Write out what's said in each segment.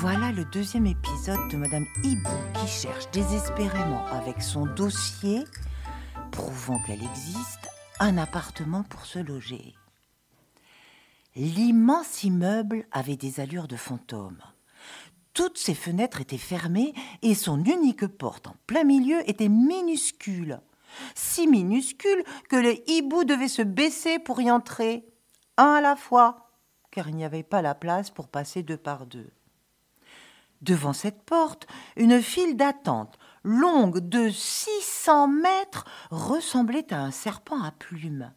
Voilà le deuxième épisode de Madame Hibou qui cherche désespérément avec son dossier, prouvant qu'elle existe, un appartement pour se loger. L'immense immeuble avait des allures de fantôme. Toutes ses fenêtres étaient fermées et son unique porte en plein milieu était minuscule. Si minuscule que le hibou devait se baisser pour y entrer, un à la fois, car il n'y avait pas la place pour passer deux par deux. Devant cette porte, une file d'attente, longue de 600 mètres, ressemblait à un serpent à plumes.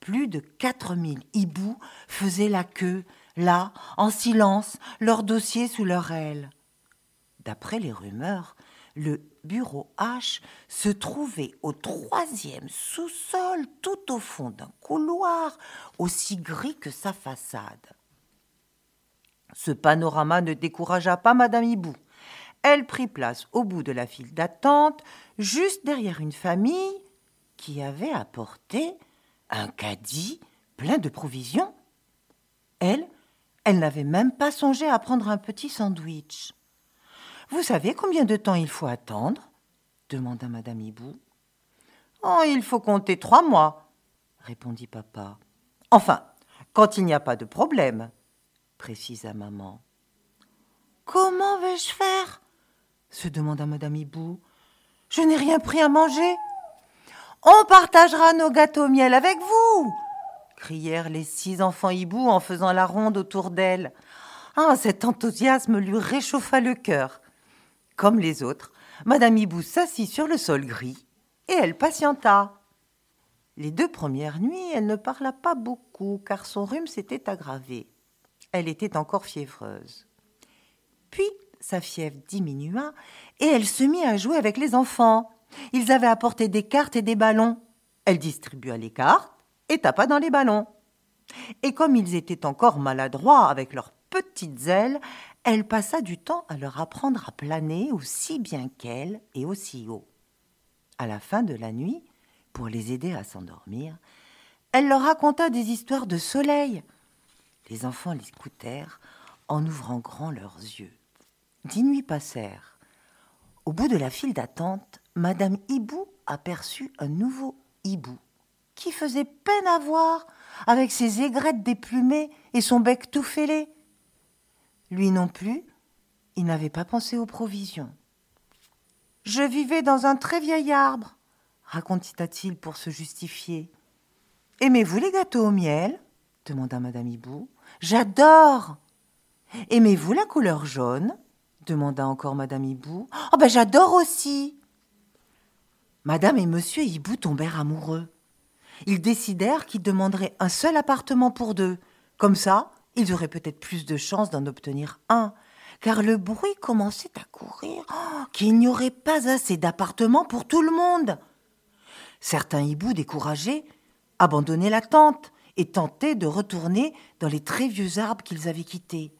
Plus de 4000 hiboux faisaient la queue, là, en silence, leur dossier sous leur aile. D'après les rumeurs, le bureau H se trouvait au troisième sous-sol, tout au fond d'un couloir, aussi gris que sa façade. Ce panorama ne découragea pas Madame Hibou. Elle prit place au bout de la file d'attente, juste derrière une famille qui avait apporté un caddie plein de provisions. Elle, elle n'avait même pas songé à prendre un petit sandwich. Vous savez combien de temps il faut attendre? demanda Madame Hibou. Oh, il faut compter trois mois, répondit papa. Enfin, quand il n'y a pas de problème précisa maman. Comment vais-je faire? se demanda Madame Hibou. Je n'ai rien pris à manger. On partagera nos gâteaux au miel avec vous crièrent les six enfants hiboux en faisant la ronde autour d'elle. Ah, cet enthousiasme lui réchauffa le cœur. Comme les autres, Madame Hibou s'assit sur le sol gris et elle patienta. Les deux premières nuits, elle ne parla pas beaucoup car son rhume s'était aggravé elle était encore fiévreuse. Puis sa fièvre diminua et elle se mit à jouer avec les enfants. Ils avaient apporté des cartes et des ballons. Elle distribua les cartes et tapa dans les ballons. Et comme ils étaient encore maladroits avec leurs petites ailes, elle passa du temps à leur apprendre à planer aussi bien qu'elle et aussi haut. À la fin de la nuit, pour les aider à s'endormir, elle leur raconta des histoires de soleil, les enfants l'écoutèrent en ouvrant grand leurs yeux. Dix nuits passèrent. Au bout de la file d'attente, Madame Hibou aperçut un nouveau hibou qui faisait peine à voir avec ses aigrettes déplumées et son bec tout fêlé. Lui non plus, il n'avait pas pensé aux provisions. Je vivais dans un très vieil arbre, raconta-t-il pour se justifier. Aimez-vous les gâteaux au miel? demanda Madame Hibou. J'adore. Aimez-vous la couleur jaune? demanda encore Madame Hibou. Oh ben j'adore aussi. Madame et Monsieur Hibou tombèrent amoureux. Ils décidèrent qu'ils demanderaient un seul appartement pour deux. Comme ça, ils auraient peut-être plus de chances d'en obtenir un, car le bruit commençait à courir oh, qu'il n'y aurait pas assez d'appartements pour tout le monde. Certains hiboux découragés abandonnaient la tente et tentaient de retourner dans les très vieux arbres qu'ils avaient quittés.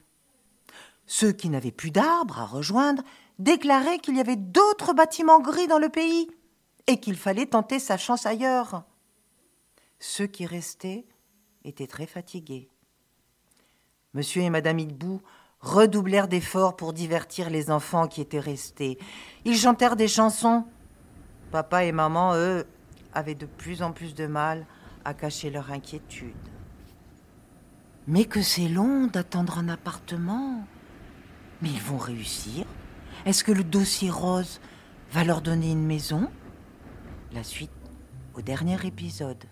Ceux qui n'avaient plus d'arbres à rejoindre déclaraient qu'il y avait d'autres bâtiments gris dans le pays et qu'il fallait tenter sa chance ailleurs. Ceux qui restaient étaient très fatigués. Monsieur et Madame Hibou redoublèrent d'efforts pour divertir les enfants qui étaient restés. Ils chantèrent des chansons. Papa et maman, eux, avaient de plus en plus de mal à cacher leur inquiétude. Mais que c'est long d'attendre un appartement. Mais ils vont réussir. Est-ce que le dossier rose va leur donner une maison? La suite au dernier épisode.